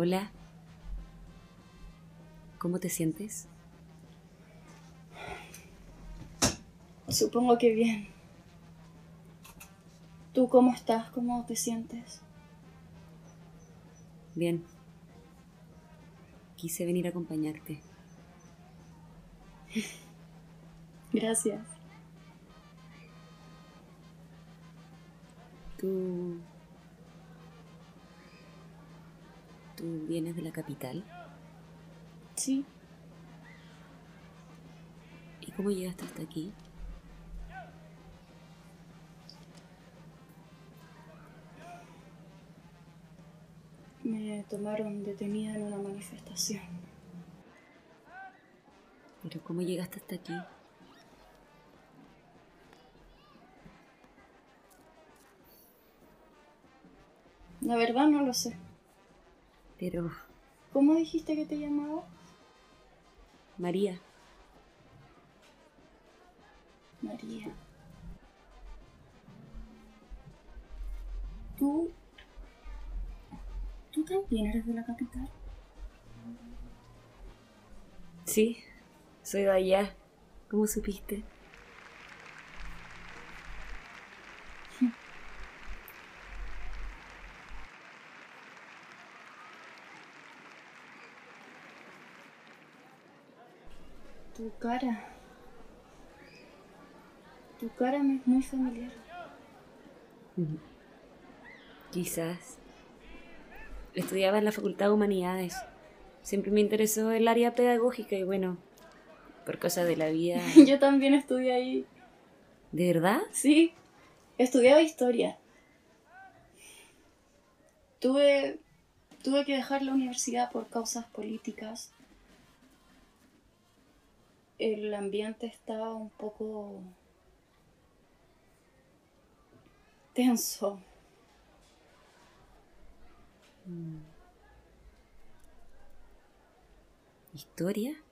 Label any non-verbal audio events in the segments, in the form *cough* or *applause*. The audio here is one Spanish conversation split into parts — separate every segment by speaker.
Speaker 1: Hola. ¿Cómo te sientes?
Speaker 2: Supongo que bien. ¿Tú cómo estás? ¿Cómo te sientes?
Speaker 1: Bien. Quise venir a acompañarte. *laughs*
Speaker 2: Gracias.
Speaker 1: ¿Tú... ¿Tú vienes de la capital?
Speaker 2: Sí.
Speaker 1: ¿Y cómo llegaste hasta aquí?
Speaker 2: Me tomaron detenida en una manifestación.
Speaker 1: ¿Pero cómo llegaste hasta aquí?
Speaker 2: La verdad no lo sé.
Speaker 1: Pero...
Speaker 2: ¿Cómo dijiste que te llamaba?
Speaker 1: María.
Speaker 2: María. ¿Tú... ¿Tú también eres de la capital?
Speaker 1: Sí, soy de allá. ¿Cómo supiste?
Speaker 2: Tu cara. Tu cara me es muy familiar.
Speaker 1: Quizás. Estudiaba en la Facultad de Humanidades. Siempre me interesó el área pedagógica y bueno, por cosas de la vida. *laughs*
Speaker 2: Yo también estudié ahí.
Speaker 1: ¿De verdad?
Speaker 2: Sí, estudiaba historia. Tuve, tuve que dejar la universidad por causas políticas. El ambiente estaba un poco tenso.
Speaker 1: ¿Historia?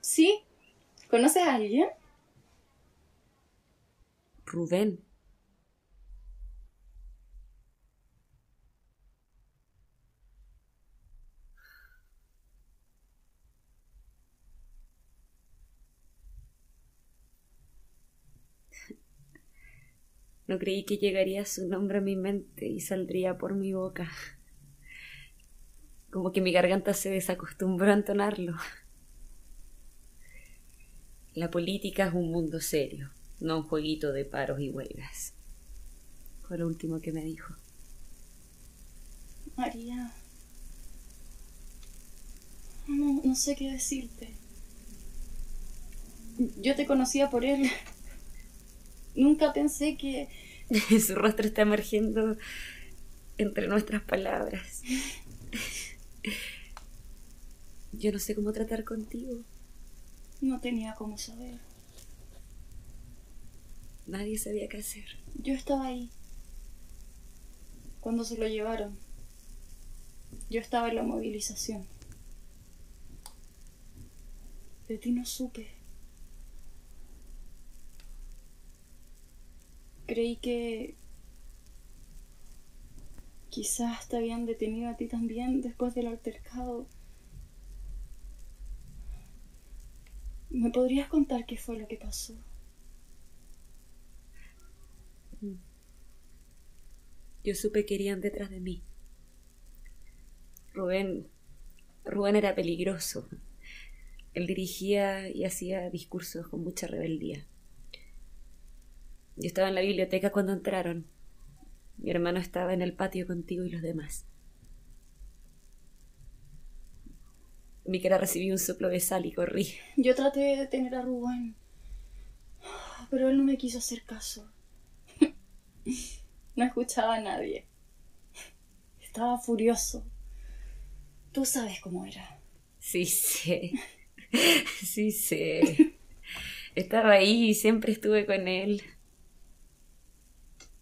Speaker 2: ¿Sí? ¿Conoces a alguien?
Speaker 1: Rubén. No creí que llegaría su nombre a mi mente y saldría por mi boca. Como que mi garganta se desacostumbró a entonarlo. La política es un mundo serio, no un jueguito de paros y huelgas. Fue lo último que me dijo.
Speaker 2: María. No, no sé qué decirte. Yo te conocía por él. Nunca pensé que... *laughs*
Speaker 1: Su rostro está emergiendo entre nuestras palabras. Yo no sé cómo tratar contigo.
Speaker 2: No tenía cómo saber.
Speaker 1: Nadie sabía qué hacer.
Speaker 2: Yo estaba ahí. Cuando se lo llevaron. Yo estaba en la movilización. De ti no supe. Creí que quizás te habían detenido a ti también después del altercado. ¿Me podrías contar qué fue lo que pasó?
Speaker 1: Yo supe que irían detrás de mí. Rubén. Rubén era peligroso. Él dirigía y hacía discursos con mucha rebeldía. Yo estaba en la biblioteca cuando entraron. Mi hermano estaba en el patio contigo y los demás. Vi que era recibí un soplo de sal y corrí.
Speaker 2: Yo traté de detener a Rubén, pero él no me quiso hacer caso. *laughs* No escuchaba a nadie. Estaba furioso. Tú sabes cómo era.
Speaker 1: Sí sé. *laughs* Sí sé. Estaba ahí y siempre estuve con él.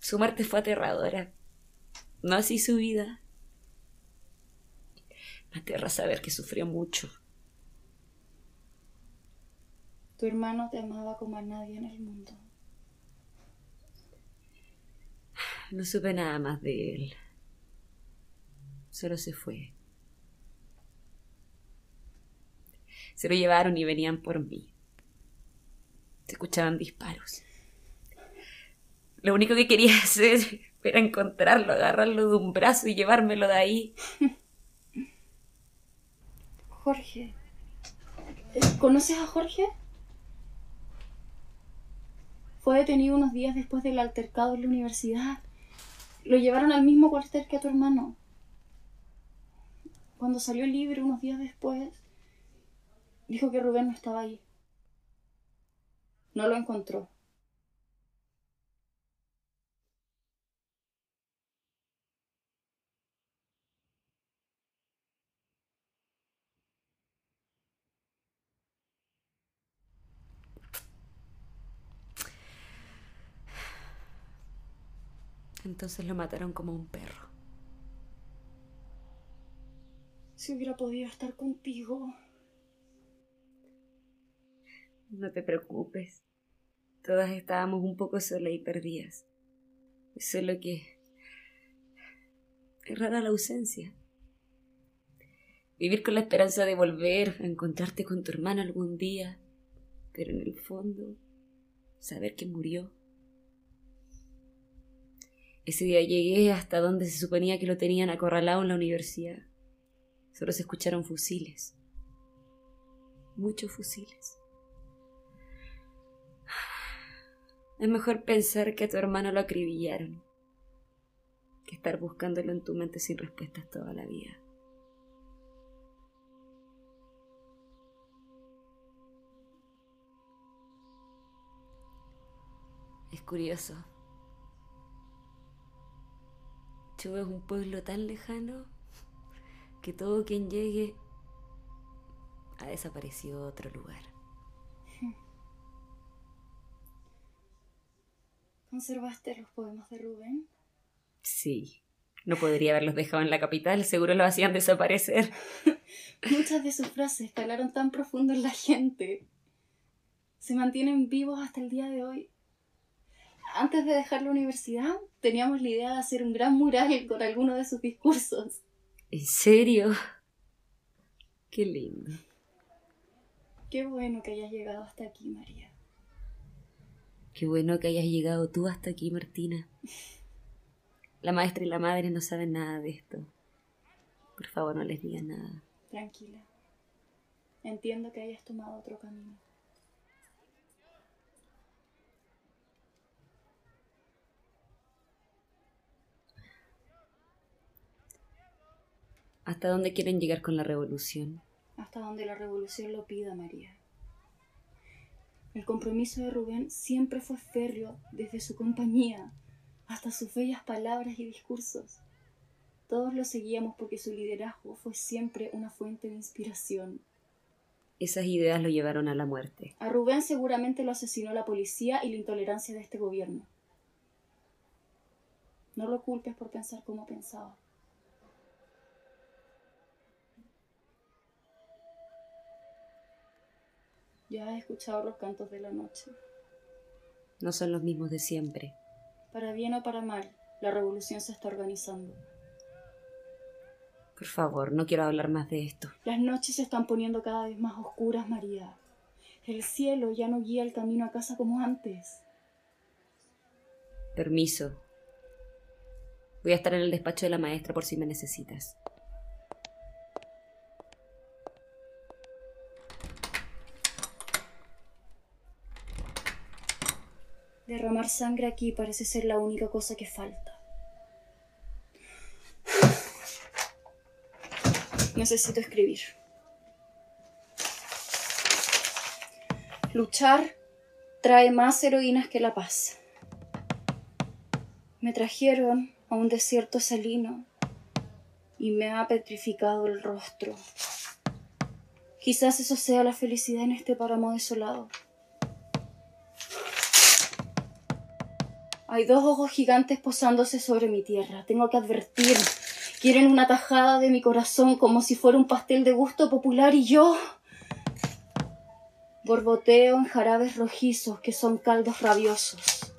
Speaker 1: Su muerte fue aterradora. No así su vida. Me aterra saber que sufrió mucho.
Speaker 2: Tu hermano te amaba como a nadie en el mundo.
Speaker 1: No supe nada más de él. Solo se fue. Se lo llevaron y venían por mí. Se escuchaban disparos. Lo único que quería *laughs* hacer era encontrarlo, agarrarlo de un brazo y llevármelo de ahí.
Speaker 2: Jorge. Eh, ¿Conoces a Jorge? Fue detenido unos días después del altercado en la universidad. Lo llevaron al mismo cuartel que a tu hermano. Cuando salió libre unos días después, dijo que Rubén no estaba ahí. No lo encontró.
Speaker 1: Entonces lo mataron como un perro.
Speaker 2: Si hubiera podido estar contigo.
Speaker 1: No te preocupes. Todas estábamos un poco solas y perdidas. Solo que... Es rara la ausencia. Vivir con la esperanza de volver a encontrarte con tu hermana algún día, pero en el fondo, saber que murió. Ese día llegué hasta donde se suponía que lo tenían acorralado en la universidad. Solo se escucharon fusiles. Muchos fusiles. Es mejor pensar que a tu hermano lo acribillaron que estar buscándolo en tu mente sin respuestas toda la vida. Es curioso. Es un pueblo tan lejano que todo quien llegue ha desaparecido a otro lugar.
Speaker 2: ¿Conservaste los poemas de Rubén?
Speaker 1: Sí. No podría haberlos dejado en la capital, seguro los hacían desaparecer. *laughs*
Speaker 2: Muchas de sus frases calaron tan profundo en la gente. Se mantienen vivos hasta el día de hoy. Antes de dejar la universidad, teníamos la idea de hacer un gran mural con alguno de sus discursos.
Speaker 1: ¿En serio? Qué lindo.
Speaker 2: Qué bueno que hayas llegado hasta aquí, María.
Speaker 1: Qué bueno que hayas llegado tú hasta aquí, Martina. La maestra y la madre no saben nada de esto. Por favor, no les digas nada.
Speaker 2: Tranquila. Entiendo que hayas tomado otro camino.
Speaker 1: ¿Hasta dónde quieren llegar con la revolución?
Speaker 2: Hasta donde la revolución lo pida, María. El compromiso de Rubén siempre fue férreo desde su compañía hasta sus bellas palabras y discursos. Todos lo seguíamos porque su liderazgo fue siempre una fuente de inspiración.
Speaker 1: Esas ideas lo llevaron a la muerte.
Speaker 2: A Rubén seguramente lo asesinó la policía y la intolerancia de este gobierno. No lo culpes por pensar como pensaba. Ya has escuchado los cantos de la noche.
Speaker 1: No son los mismos de siempre.
Speaker 2: Para bien o para mal, la revolución se está organizando.
Speaker 1: Por favor, no quiero hablar más de esto.
Speaker 2: Las noches se están poniendo cada vez más oscuras, María. El cielo ya no guía el camino a casa como antes.
Speaker 1: Permiso. Voy a estar en el despacho de la maestra por si me necesitas.
Speaker 2: Sangre aquí parece ser la única cosa que falta. Necesito escribir. Luchar trae más heroínas que la paz. Me trajeron a un desierto salino y me ha petrificado el rostro. Quizás eso sea la felicidad en este páramo desolado. Hay dos ojos gigantes posándose sobre mi tierra. Tengo que advertir. Quieren una tajada de mi corazón como si fuera un pastel de gusto popular y yo borboteo en jarabes rojizos que son caldos rabiosos.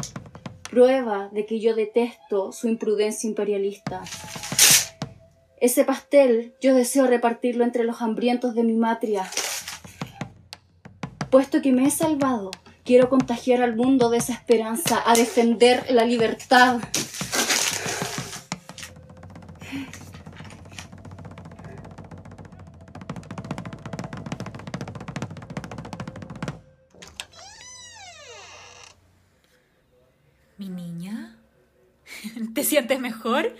Speaker 2: Prueba de que yo detesto su imprudencia imperialista. Ese pastel yo deseo repartirlo entre los hambrientos de mi matria. Puesto que me he salvado, quiero contagiar al mundo de esa esperanza, a defender la libertad.
Speaker 3: Mi niña, *laughs* ¿te sientes mejor?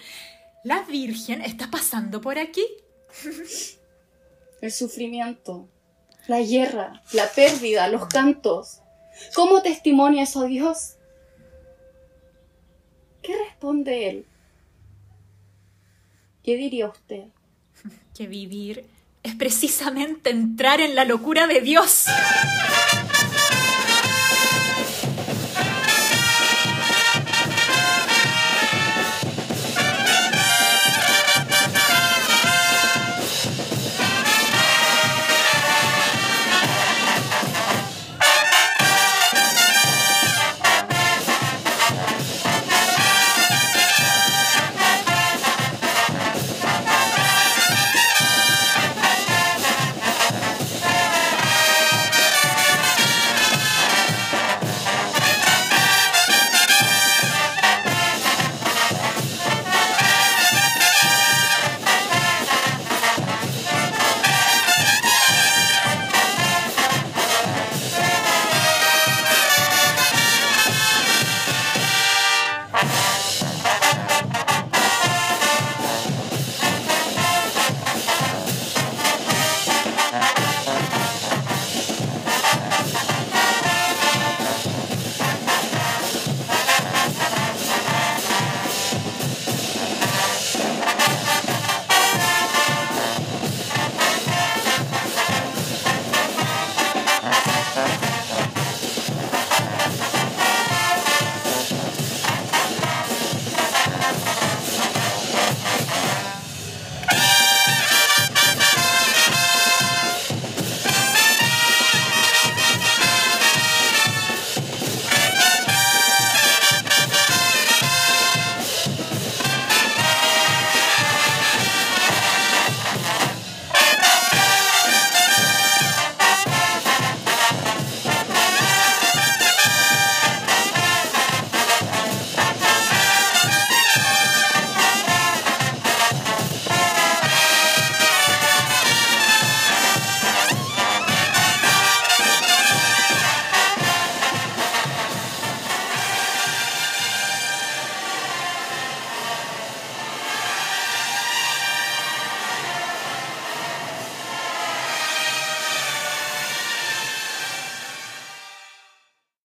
Speaker 3: La Virgen está pasando por aquí.
Speaker 2: El sufrimiento, la guerra, la pérdida, los cantos. ¿Cómo testimonia eso Dios? ¿Qué responde Él? ¿Qué diría usted?
Speaker 3: Que vivir es precisamente entrar en la locura de Dios.